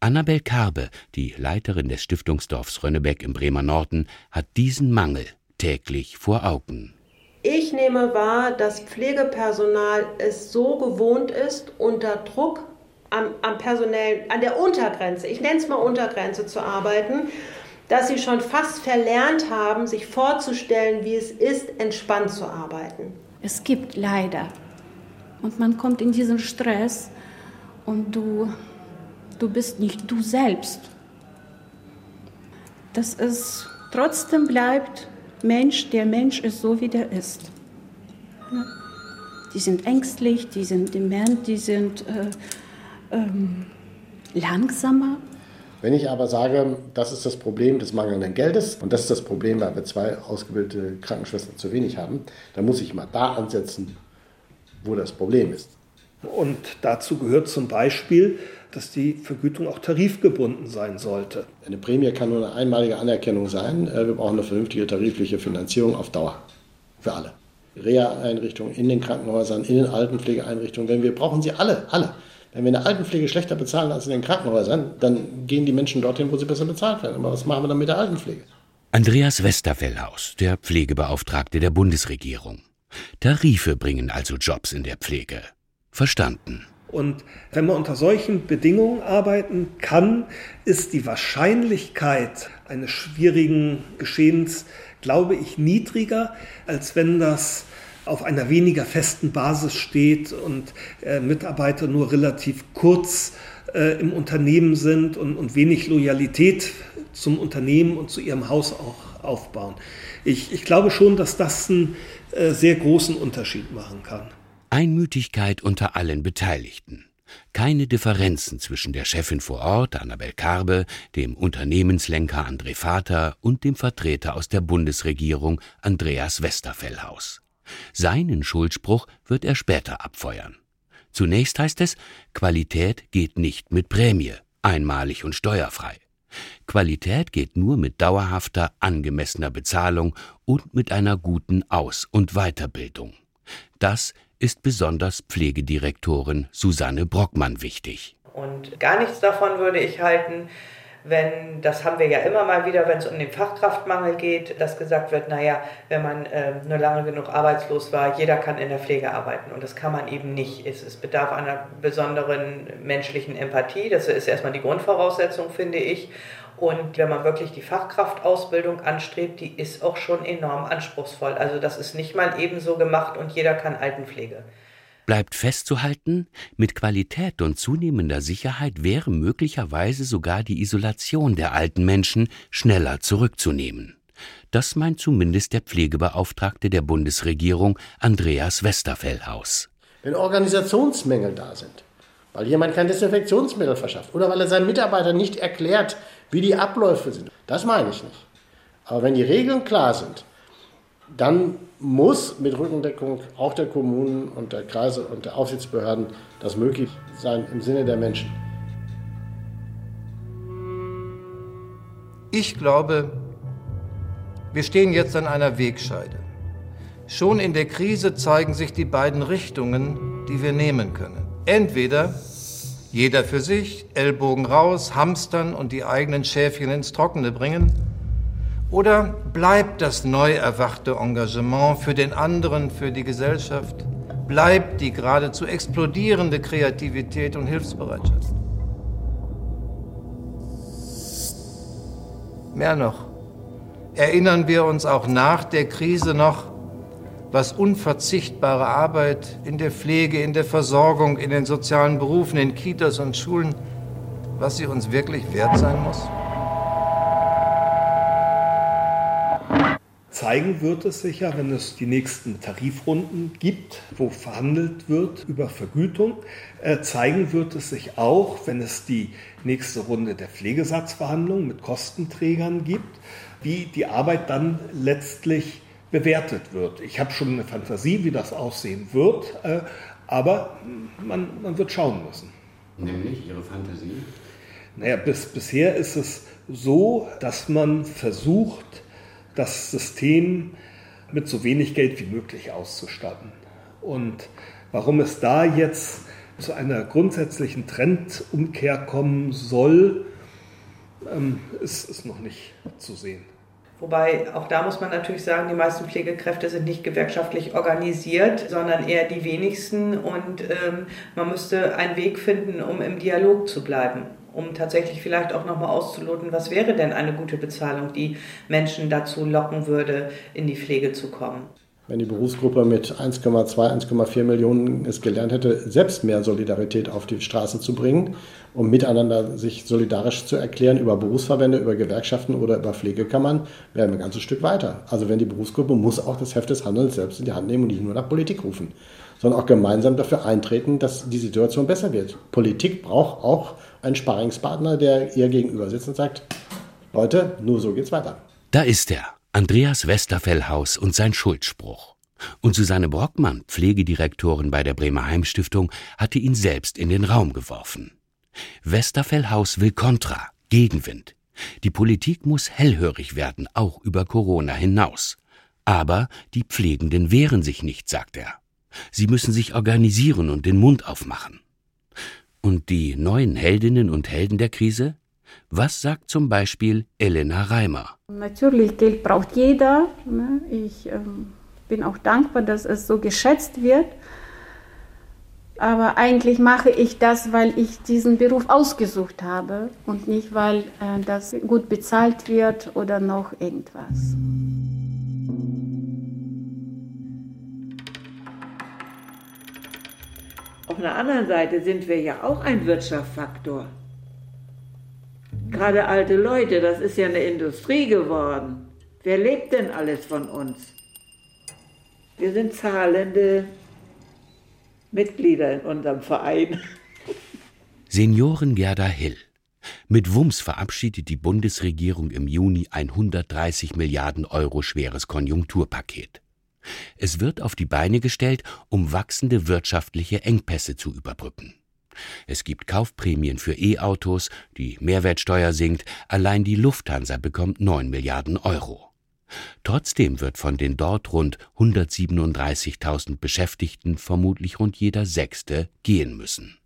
Speaker 6: Annabel Karbe, die Leiterin des Stiftungsdorfs Rönnebeck im Bremer Norden, hat diesen Mangel täglich vor Augen.
Speaker 15: Ich nehme wahr, dass Pflegepersonal es so gewohnt ist, unter Druck am, am personellen, an der Untergrenze, ich nenne es mal Untergrenze zu arbeiten, dass sie schon fast verlernt haben, sich vorzustellen, wie es ist, entspannt zu arbeiten.
Speaker 9: Es gibt leider. Und man kommt in diesen Stress und du, du bist nicht du selbst. Das ist, trotzdem bleibt Mensch, der Mensch ist so, wie der ist. Die sind ängstlich, die sind dement, die sind äh, ähm, langsamer,
Speaker 19: wenn ich aber sage, das ist das Problem des mangelnden Geldes und das ist das Problem, weil wir zwei ausgebildete Krankenschwestern zu wenig haben, dann muss ich mal da ansetzen, wo das Problem ist.
Speaker 23: Und dazu gehört zum Beispiel, dass die Vergütung auch tarifgebunden sein sollte.
Speaker 19: Eine Prämie kann nur eine einmalige Anerkennung sein. Äh, wir brauchen eine vernünftige tarifliche Finanzierung auf Dauer. Für alle. Reha-Einrichtungen in den Krankenhäusern, in den Altenpflegeeinrichtungen, denn wir brauchen sie alle, alle. Wenn wir in der Altenpflege schlechter bezahlen als in den Krankenhäusern, dann gehen die Menschen dorthin, wo sie besser bezahlt werden. Aber was machen wir dann mit der Altenpflege?
Speaker 6: Andreas Westerfellhaus, der Pflegebeauftragte der Bundesregierung. Tarife bringen also Jobs in der Pflege. Verstanden.
Speaker 23: Und wenn man unter solchen Bedingungen arbeiten kann, ist die Wahrscheinlichkeit eines schwierigen Geschehens, glaube ich, niedriger, als wenn das auf einer weniger festen Basis steht und äh, Mitarbeiter nur relativ kurz äh, im Unternehmen sind und, und, wenig Loyalität zum Unternehmen und zu ihrem Haus auch aufbauen. Ich, ich glaube schon, dass das einen äh, sehr großen Unterschied machen kann.
Speaker 6: Einmütigkeit unter allen Beteiligten. Keine Differenzen zwischen der Chefin vor Ort, Annabel Karbe, dem Unternehmenslenker André Vater und dem Vertreter aus der Bundesregierung Andreas Westerfellhaus. Seinen Schuldspruch wird er später abfeuern. Zunächst heißt es, Qualität geht nicht mit Prämie, einmalig und steuerfrei. Qualität geht nur mit dauerhafter, angemessener Bezahlung und mit einer guten Aus- und Weiterbildung. Das ist besonders Pflegedirektorin Susanne Brockmann wichtig.
Speaker 17: Und gar nichts davon würde ich halten, wenn, das haben wir ja immer mal wieder, wenn es um den Fachkraftmangel geht, dass gesagt wird, naja, wenn man äh, nur lange genug arbeitslos war, jeder kann in der Pflege arbeiten. Und das kann man eben nicht. Es, es bedarf einer besonderen menschlichen Empathie. Das ist erstmal die Grundvoraussetzung, finde ich. Und wenn man wirklich die Fachkraftausbildung anstrebt, die ist auch schon enorm anspruchsvoll. Also das ist nicht mal ebenso gemacht und jeder kann Altenpflege.
Speaker 6: Bleibt festzuhalten, mit Qualität und zunehmender Sicherheit wäre möglicherweise sogar die Isolation der alten Menschen schneller zurückzunehmen. Das meint zumindest der Pflegebeauftragte der Bundesregierung Andreas Westerfellhaus.
Speaker 19: Wenn Organisationsmängel da sind, weil jemand kein Desinfektionsmittel verschafft oder weil er seinen Mitarbeitern nicht erklärt, wie die Abläufe sind, das meine ich nicht. Aber wenn die Regeln klar sind, dann muss mit Rückendeckung auch der Kommunen und der Kreise und der Aufsichtsbehörden das möglich sein im Sinne der Menschen.
Speaker 4: Ich glaube, wir stehen jetzt an einer Wegscheide. Schon in der Krise zeigen sich die beiden Richtungen, die wir nehmen können. Entweder jeder für sich, Ellbogen raus, hamstern und die eigenen Schäfchen ins Trockene bringen, oder bleibt das neu erwachte Engagement für den anderen, für die Gesellschaft? Bleibt die geradezu explodierende Kreativität und Hilfsbereitschaft? Mehr noch, erinnern wir uns auch nach der Krise noch, was unverzichtbare Arbeit in der Pflege, in der Versorgung, in den sozialen Berufen, in Kitas und Schulen, was sie uns wirklich wert sein muss?
Speaker 23: Zeigen wird es sich ja, wenn es die nächsten Tarifrunden gibt, wo verhandelt wird über Vergütung. Äh, zeigen wird es sich auch, wenn es die nächste Runde der Pflegesatzverhandlungen mit Kostenträgern gibt, wie die Arbeit dann letztlich bewertet wird. Ich habe schon eine Fantasie, wie das aussehen wird, äh, aber man, man wird schauen müssen.
Speaker 8: Nämlich Ihre Fantasie?
Speaker 23: Naja, bis, bisher ist es so, dass man versucht, das System mit so wenig Geld wie möglich auszustatten. Und warum es da jetzt zu einer grundsätzlichen Trendumkehr kommen soll, ähm, ist, ist noch nicht zu sehen.
Speaker 17: Wobei auch da muss man natürlich sagen, die meisten Pflegekräfte sind nicht gewerkschaftlich organisiert, sondern eher die wenigsten. Und ähm, man müsste einen Weg finden, um im Dialog zu bleiben, um tatsächlich vielleicht auch nochmal auszuloten, was wäre denn eine gute Bezahlung, die Menschen dazu locken würde, in die Pflege zu kommen
Speaker 19: wenn die Berufsgruppe mit 1,2, 1,4 Millionen es gelernt hätte, selbst mehr Solidarität auf die Straße zu bringen, um miteinander sich solidarisch zu erklären über Berufsverbände, über Gewerkschaften oder über Pflegekammern, wären wir ein ganzes Stück weiter. Also wenn die Berufsgruppe muss auch das Heft des Handelns selbst in die Hand nehmen und nicht nur nach Politik rufen, sondern auch gemeinsam dafür eintreten, dass die Situation besser wird. Politik braucht auch einen Sparingspartner, der ihr gegenüber sitzt und sagt, Leute, nur so geht's weiter.
Speaker 6: Da ist er, Andreas Westerfellhaus und sein Schuldspruch. Und Susanne Brockmann, Pflegedirektorin bei der Bremer Heimstiftung, hatte ihn selbst in den Raum geworfen. Westerfellhaus will Kontra, Gegenwind. Die Politik muss hellhörig werden, auch über Corona hinaus. Aber die Pflegenden wehren sich nicht, sagt er. Sie müssen sich organisieren und den Mund aufmachen. Und die neuen Heldinnen und Helden der Krise? Was sagt zum Beispiel Elena Reimer?
Speaker 9: Natürlich, Geld braucht jeder. Ne? Ich ähm, bin auch dankbar, dass es so geschätzt wird. Aber eigentlich mache ich das, weil ich diesen Beruf ausgesucht habe und nicht, weil äh, das gut bezahlt wird oder noch irgendwas.
Speaker 7: Auf der anderen Seite sind wir ja auch ein Wirtschaftsfaktor. Gerade alte Leute, das ist ja eine Industrie geworden. Wer lebt denn alles von uns? Wir sind zahlende Mitglieder in unserem Verein.
Speaker 6: Senioren Gerda Hill. Mit Wumms verabschiedet die Bundesregierung im Juni ein 130 Milliarden Euro schweres Konjunkturpaket. Es wird auf die Beine gestellt, um wachsende wirtschaftliche Engpässe zu überbrücken. Es gibt Kaufprämien für E-Autos, die Mehrwertsteuer sinkt, allein die Lufthansa bekommt 9 Milliarden Euro. Trotzdem wird von den dort rund 137.000 Beschäftigten vermutlich rund jeder Sechste gehen müssen.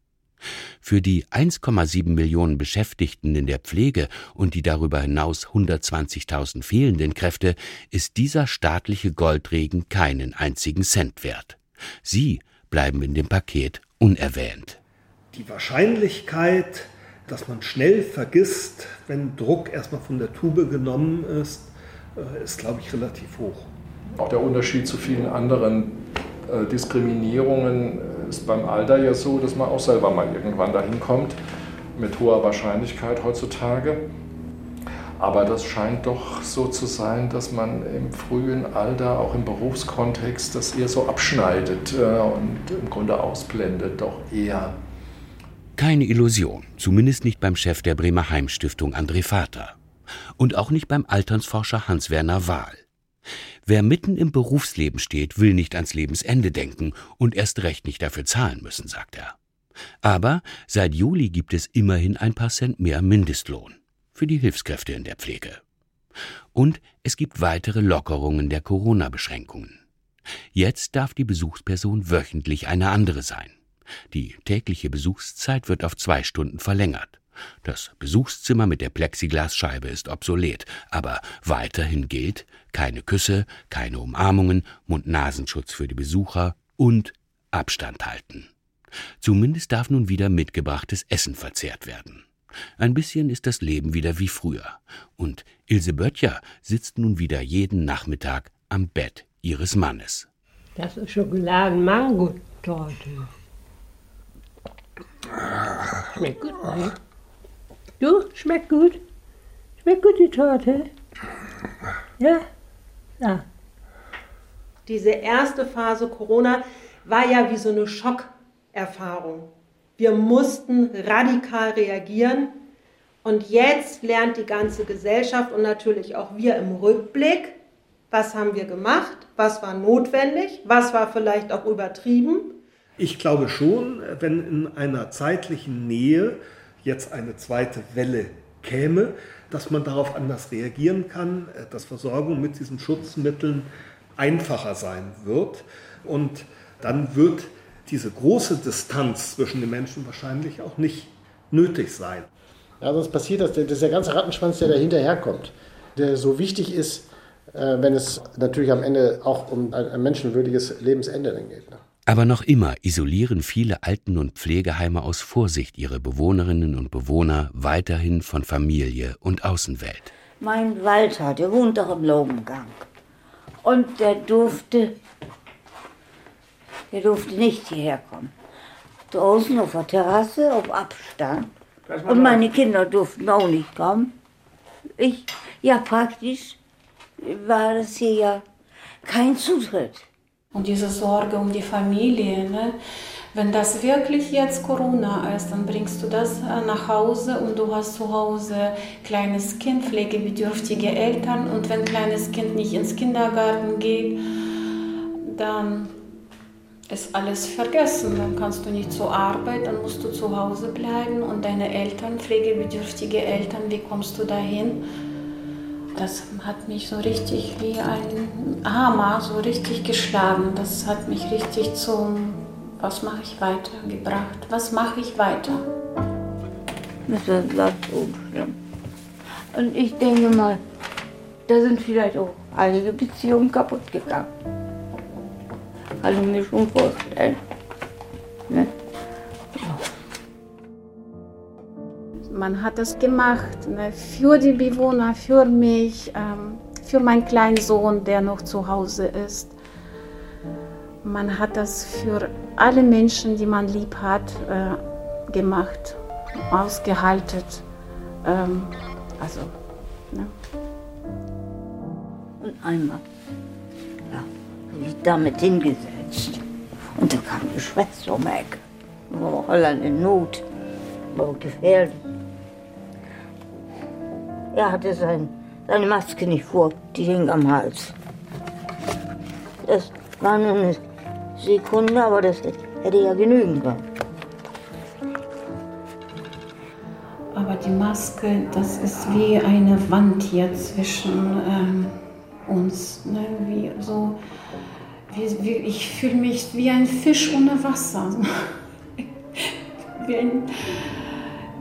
Speaker 6: Für die 1,7 Millionen Beschäftigten in der Pflege und die darüber hinaus 120.000 fehlenden Kräfte ist dieser staatliche Goldregen keinen einzigen Cent wert. Sie bleiben in dem Paket unerwähnt.
Speaker 23: Die Wahrscheinlichkeit, dass man schnell vergisst, wenn Druck erstmal von der Tube genommen ist, äh, ist, glaube ich, relativ hoch.
Speaker 20: Auch der Unterschied zu vielen anderen äh, Diskriminierungen ist beim Alter ja so, dass man auch selber mal irgendwann dahin kommt, mit hoher Wahrscheinlichkeit heutzutage. Aber das scheint doch so zu sein, dass man im frühen Alter, auch im Berufskontext, das eher so abschneidet äh, und im Grunde ausblendet, doch eher.
Speaker 6: Keine Illusion, zumindest nicht beim Chef der Bremer Heimstiftung André Vater. Und auch nicht beim Alternsforscher Hans-Werner Wahl. Wer mitten im Berufsleben steht, will nicht ans Lebensende denken und erst recht nicht dafür zahlen müssen, sagt er. Aber seit Juli gibt es immerhin ein paar Cent mehr Mindestlohn für die Hilfskräfte in der Pflege. Und es gibt weitere Lockerungen der Corona-Beschränkungen. Jetzt darf die Besuchsperson wöchentlich eine andere sein. Die tägliche Besuchszeit wird auf zwei Stunden verlängert. Das Besuchszimmer mit der Plexiglasscheibe ist obsolet, aber weiterhin gilt keine Küsse, keine Umarmungen, Mund-Nasenschutz für die Besucher und Abstand halten. Zumindest darf nun wieder mitgebrachtes Essen verzehrt werden. Ein bisschen ist das Leben wieder wie früher. Und Ilse Böttcher sitzt nun wieder jeden Nachmittag am Bett ihres Mannes.
Speaker 16: Das ist Schokoladen-Mango-Torte. Schmeckt gut, ne? Du, schmeckt gut. Schmeckt gut die Torte. Ja? Ja.
Speaker 15: Diese erste Phase Corona war ja wie so eine Schockerfahrung. Wir mussten radikal reagieren. Und jetzt lernt die ganze Gesellschaft und natürlich auch wir im Rückblick, Was haben wir gemacht? Was war notwendig? Was war vielleicht auch übertrieben?
Speaker 23: Ich glaube schon, wenn in einer zeitlichen Nähe jetzt eine zweite Welle käme, dass man darauf anders reagieren kann, dass Versorgung mit diesen Schutzmitteln einfacher sein wird. Und dann wird diese große Distanz zwischen den Menschen wahrscheinlich auch nicht nötig sein.
Speaker 19: Ja, sonst passiert das, das ist der ganze Rattenschwanz, der da hinterherkommt, der so wichtig ist, äh, wenn es natürlich am Ende auch um ein menschenwürdiges Lebensende dann geht. Ne?
Speaker 6: Aber noch immer isolieren viele Alten- und Pflegeheime aus Vorsicht ihre Bewohnerinnen und Bewohner weiterhin von Familie und Außenwelt.
Speaker 24: Mein Walter, der wohnt doch im Lobengang. Und der durfte, der durfte nicht hierher kommen. Draußen auf der Terrasse, auf Abstand. Und meine Kinder durften auch nicht kommen. Ich, ja praktisch war das hier ja kein Zutritt.
Speaker 9: Und diese Sorge um die Familie, ne? wenn das wirklich jetzt Corona ist, dann bringst du das äh, nach Hause und du hast zu Hause kleines Kind, pflegebedürftige Eltern und wenn kleines Kind nicht ins Kindergarten geht, dann ist alles vergessen. Dann kannst du nicht zur Arbeit, dann musst du zu Hause bleiben und deine Eltern, pflegebedürftige Eltern, wie kommst du dahin? Das hat mich so richtig wie ein Hammer so richtig geschlagen. Das hat mich richtig zum, was mache ich weiter, gebracht. Was mache ich weiter?
Speaker 24: Das ist ganz schlimm. Und ich denke mal, da sind vielleicht auch einige Beziehungen kaputt gegangen. Kann ich mir schon vorstellen. Ne?
Speaker 9: Man hat es gemacht ne, für die Bewohner, für mich, ähm, für meinen kleinen Sohn, der noch zu Hause ist. Man hat das für alle Menschen, die man lieb hat, äh, gemacht, ausgehalten. Ähm, also, ne.
Speaker 24: Und einmal ja, habe ich damit hingesetzt. Und da kam die Schwester um die Ecke. War Holland in Not, war gefährlich. Er hatte sein, seine Maske nicht vor, die hing am Hals. Das war nur eine Sekunde, aber das hätte ja genügen können.
Speaker 9: Aber die Maske, das ist wie eine Wand hier zwischen ähm, uns. Ne? Wie so, wie, wie, ich fühle mich wie ein Fisch ohne Wasser. wie, ein,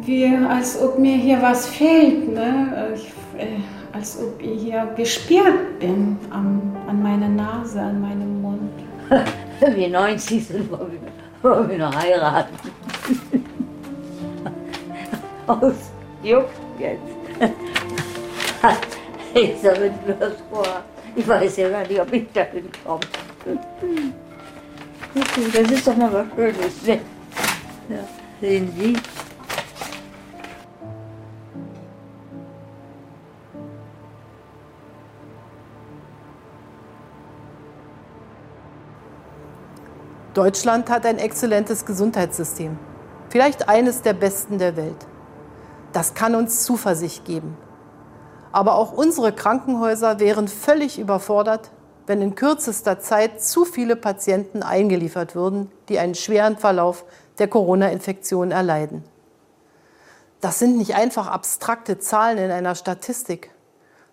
Speaker 9: wie als ob mir hier was fehlt. Ne? Ich, äh, als ob ich hier gesperrt bin an, an meiner Nase, an meinem Mund.
Speaker 24: Wenn wir 90 sind, wollen wir, wir noch heiraten. Aus Juck jetzt. Ich mir das vor. Ich weiß ja gar nicht, ob ich dahin komme. Das ist doch mal was Schönes. Ne? Ja, sehen Sie?
Speaker 11: Deutschland hat ein exzellentes Gesundheitssystem, vielleicht eines der besten der Welt. Das kann uns Zuversicht geben. Aber auch unsere Krankenhäuser wären völlig überfordert, wenn in kürzester Zeit zu viele Patienten eingeliefert würden, die einen schweren Verlauf der Corona-Infektion erleiden. Das sind nicht einfach abstrakte Zahlen in einer Statistik,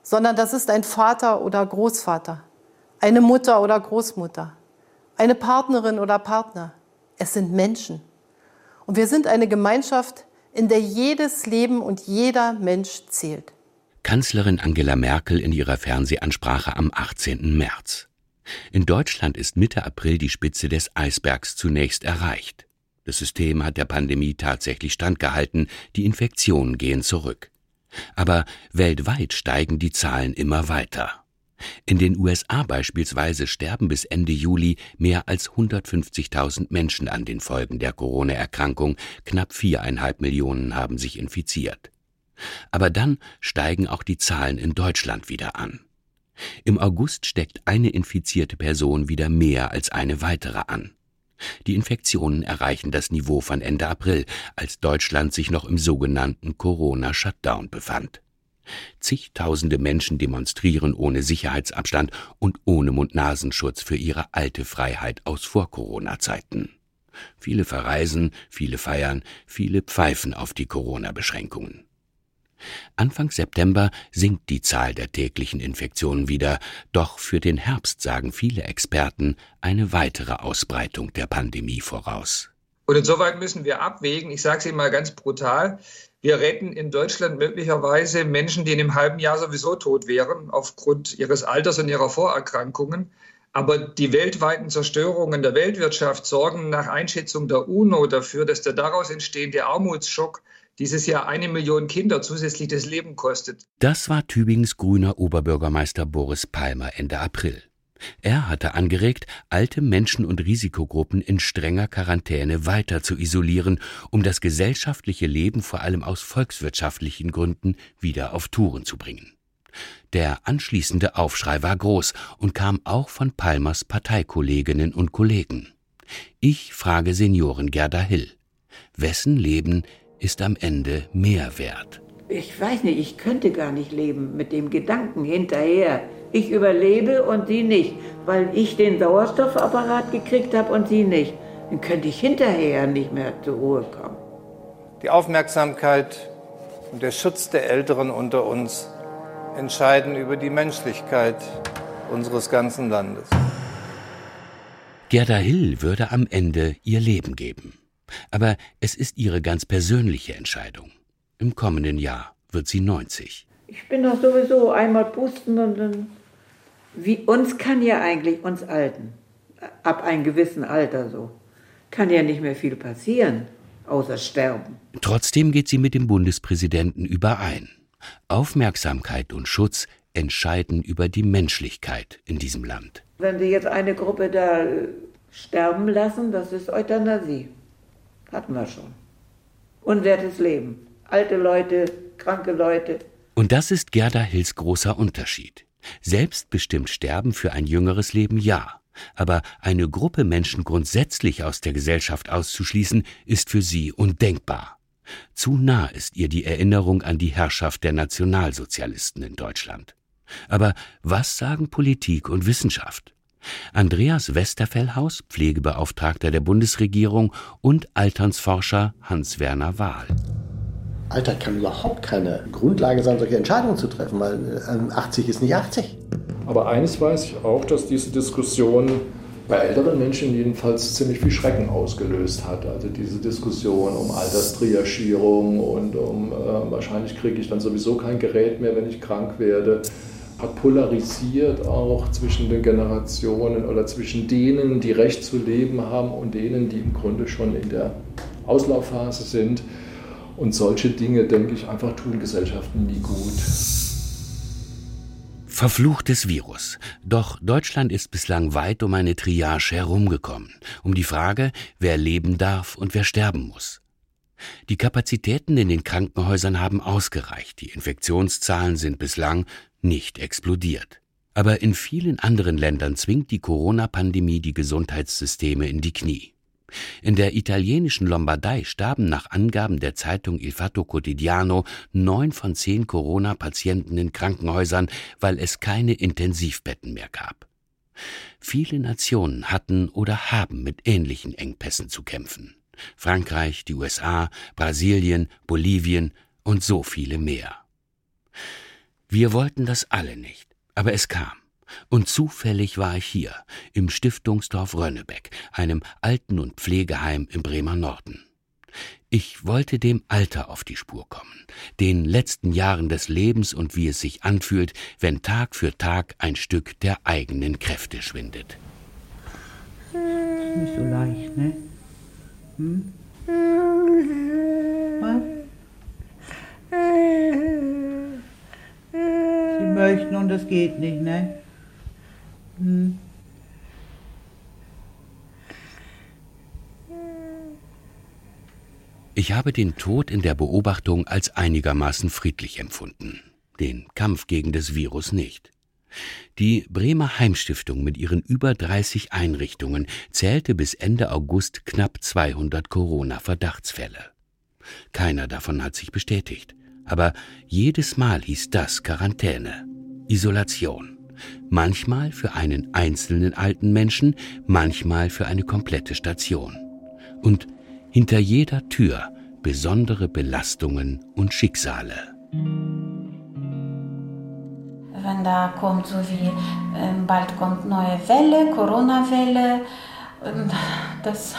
Speaker 11: sondern das ist ein Vater oder Großvater, eine Mutter oder Großmutter, eine Partnerin oder Partner. Es sind Menschen. Und wir sind eine Gemeinschaft, in der jedes Leben und jeder Mensch zählt.
Speaker 6: Kanzlerin Angela Merkel in ihrer Fernsehansprache am 18. März. In Deutschland ist Mitte April die Spitze des Eisbergs zunächst erreicht. Das System hat der Pandemie tatsächlich standgehalten, die Infektionen gehen zurück. Aber weltweit steigen die Zahlen immer weiter. In den USA beispielsweise sterben bis Ende Juli mehr als 150.000 Menschen an den Folgen der Corona-Erkrankung, knapp viereinhalb Millionen haben sich infiziert. Aber dann steigen auch die Zahlen in Deutschland wieder an. Im August steckt eine infizierte Person wieder mehr als eine weitere an. Die Infektionen erreichen das Niveau von Ende April, als Deutschland sich noch im sogenannten Corona-Shutdown befand. Zigtausende Menschen demonstrieren ohne Sicherheitsabstand und ohne Mund-Nasenschutz für ihre alte Freiheit aus Vor-Corona-Zeiten. Viele verreisen, viele feiern, viele pfeifen auf die Corona-Beschränkungen. Anfang September sinkt die Zahl der täglichen Infektionen wieder, doch für den Herbst sagen viele Experten eine weitere Ausbreitung der Pandemie voraus.
Speaker 25: Und insoweit müssen wir abwägen, ich sage es Ihnen mal ganz brutal, wir retten in Deutschland möglicherweise Menschen, die in einem halben Jahr sowieso tot wären, aufgrund ihres Alters und ihrer Vorerkrankungen. Aber die weltweiten Zerstörungen der Weltwirtschaft sorgen nach Einschätzung der UNO dafür, dass der daraus entstehende Armutsschock dieses Jahr eine Million Kinder zusätzlich das Leben kostet.
Speaker 6: Das war Tübingens grüner Oberbürgermeister Boris Palmer Ende April. Er hatte angeregt, alte Menschen und Risikogruppen in strenger Quarantäne weiter zu isolieren, um das gesellschaftliche Leben vor allem aus volkswirtschaftlichen Gründen wieder auf Touren zu bringen. Der anschließende Aufschrei war groß und kam auch von Palmers Parteikolleginnen und Kollegen. Ich frage Senioren Gerda Hill. Wessen Leben ist am Ende mehr wert.
Speaker 7: Ich weiß nicht, ich könnte gar nicht leben mit dem Gedanken hinterher. Ich überlebe und sie nicht, weil ich den Sauerstoffapparat gekriegt habe und sie nicht. Dann könnte ich hinterher nicht mehr zur Ruhe kommen.
Speaker 4: Die Aufmerksamkeit und der Schutz der Älteren unter uns entscheiden über die Menschlichkeit unseres ganzen Landes.
Speaker 6: Gerda Hill würde am Ende ihr Leben geben. Aber es ist ihre ganz persönliche Entscheidung. Im kommenden Jahr wird sie 90.
Speaker 7: Ich bin doch sowieso einmal pusten und dann. Wie uns kann ja eigentlich, uns Alten, ab einem gewissen Alter so, kann ja nicht mehr viel passieren, außer sterben.
Speaker 6: Trotzdem geht sie mit dem Bundespräsidenten überein. Aufmerksamkeit und Schutz entscheiden über die Menschlichkeit in diesem Land.
Speaker 7: Wenn Sie jetzt eine Gruppe da äh, sterben lassen, das ist Euthanasie. Hatten wir schon. Unwertes Leben. Alte Leute, kranke Leute.
Speaker 6: Und das ist Gerda Hills großer Unterschied. Selbstbestimmt sterben für ein jüngeres Leben ja. Aber eine Gruppe Menschen grundsätzlich aus der Gesellschaft auszuschließen, ist für sie undenkbar. Zu nah ist ihr die Erinnerung an die Herrschaft der Nationalsozialisten in Deutschland. Aber was sagen Politik und Wissenschaft? Andreas Westerfellhaus, Pflegebeauftragter der Bundesregierung und Alternsforscher Hans-Werner Wahl.
Speaker 19: Alter kann überhaupt keine Grundlage sein, solche Entscheidungen zu treffen, weil 80 ist nicht 80.
Speaker 20: Aber eines weiß ich auch, dass diese Diskussion bei älteren Menschen jedenfalls ziemlich viel Schrecken ausgelöst hat. Also diese Diskussion um Alterstriagierung und um äh, wahrscheinlich kriege ich dann sowieso kein Gerät mehr, wenn ich krank werde hat polarisiert auch zwischen den Generationen oder zwischen denen, die Recht zu leben haben und denen, die im Grunde schon in der Auslaufphase sind. Und solche Dinge, denke ich, einfach tun Gesellschaften nie gut.
Speaker 6: Verfluchtes Virus. Doch Deutschland ist bislang weit um eine Triage herumgekommen, um die Frage, wer leben darf und wer sterben muss. Die Kapazitäten in den Krankenhäusern haben ausgereicht, die Infektionszahlen sind bislang nicht explodiert. Aber in vielen anderen Ländern zwingt die Corona-Pandemie die Gesundheitssysteme in die Knie. In der italienischen Lombardei starben nach Angaben der Zeitung Il Fatto Quotidiano neun von zehn Corona-Patienten in Krankenhäusern, weil es keine Intensivbetten mehr gab. Viele Nationen hatten oder haben mit ähnlichen Engpässen zu kämpfen. Frankreich, die USA, Brasilien, Bolivien und so viele mehr. Wir wollten das alle nicht, aber es kam. Und zufällig war ich hier, im Stiftungsdorf Rönnebeck, einem Alten- und Pflegeheim im Bremer Norden. Ich wollte dem Alter auf die Spur kommen, den letzten Jahren des Lebens und wie es sich anfühlt, wenn Tag für Tag ein Stück der eigenen Kräfte schwindet.
Speaker 10: Nicht so leicht, ne? Hm? Was? Sie möchten und es geht nicht, ne?
Speaker 6: Ich habe den Tod in der Beobachtung als einigermaßen friedlich empfunden, den Kampf gegen das Virus nicht. Die Bremer Heimstiftung mit ihren über 30 Einrichtungen zählte bis Ende August knapp 200 Corona-Verdachtsfälle. Keiner davon hat sich bestätigt, Aber jedes Mal hieß das Quarantäne, Isolation. Manchmal für einen einzelnen alten Menschen, manchmal für eine komplette Station. Und hinter jeder Tür besondere Belastungen und Schicksale.
Speaker 26: Wenn da kommt so wie, äh, bald kommt neue Welle, Corona-Welle, das,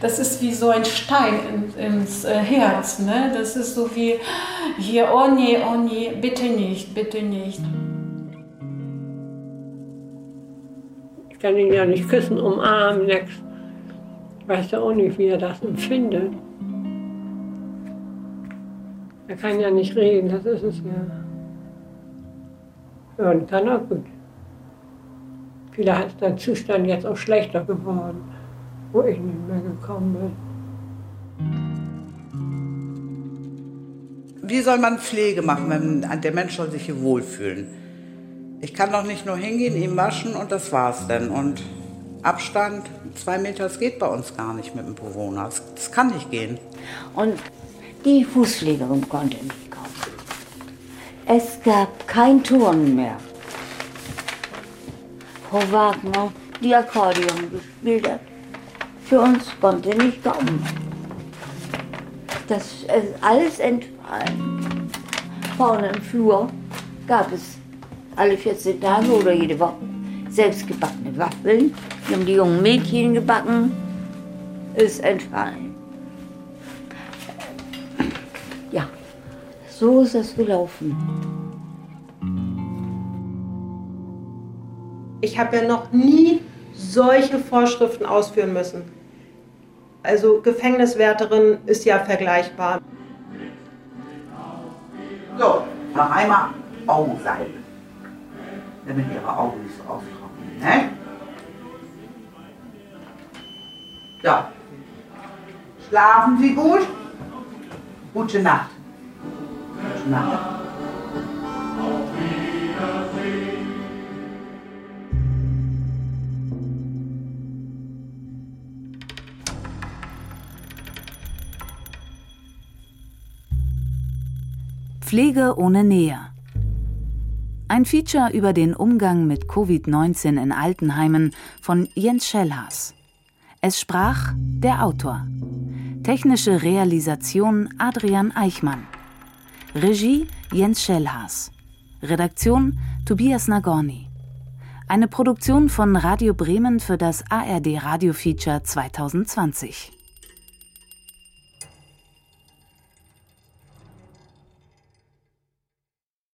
Speaker 26: das ist wie so ein Stein in, ins äh, Herz. Ne? Das ist so wie hier, oh nee, oh nee, bitte nicht, bitte nicht.
Speaker 16: Ich kann ihn ja nicht küssen, umarmen, nichts. Ich weiß ja auch nicht, wie er das empfindet. Er kann ja nicht reden, das ist es ja. Hören kann er gut. Vielleicht ist der Zustand jetzt auch schlechter geworden, wo ich nicht mehr gekommen bin.
Speaker 10: Wie soll man Pflege machen, wenn der Mensch soll sich hier wohlfühlen? Ich kann doch nicht nur hingehen, ihm waschen und das war's dann. Und Abstand, zwei Meter, das geht bei uns gar nicht mit dem Bewohner. Das, das kann nicht gehen.
Speaker 24: Und die Fußpflegerin konnte nicht kommen. Es gab kein Turnen mehr. Frau Wagner, die Akkordeon gespielt hat, für uns konnte nicht kommen. Das ist alles entfallen. Vorne im Flur gab es alle 14 Tage oder jede Woche selbstgebackene Waffeln. Die haben die jungen Mädchen gebacken. Ist entfallen. Ja, so ist es gelaufen.
Speaker 15: Ich habe ja noch nie solche Vorschriften ausführen müssen. Also Gefängniswärterin ist ja vergleichbar.
Speaker 10: So, noch einmal Augen salben, damit Ihre Augen nicht so austrocknen. Ne? So. Schlafen Sie gut? Gute Nacht. Gute Nacht.
Speaker 5: Pflege ohne Nähe. Ein Feature über den Umgang mit Covid-19 in Altenheimen von Jens Schellhaas. Es sprach der Autor. Technische Realisation Adrian Eichmann. Regie Jens Schellhaas. Redaktion Tobias Nagorny. Eine Produktion von Radio Bremen für das ARD Radio Feature 2020.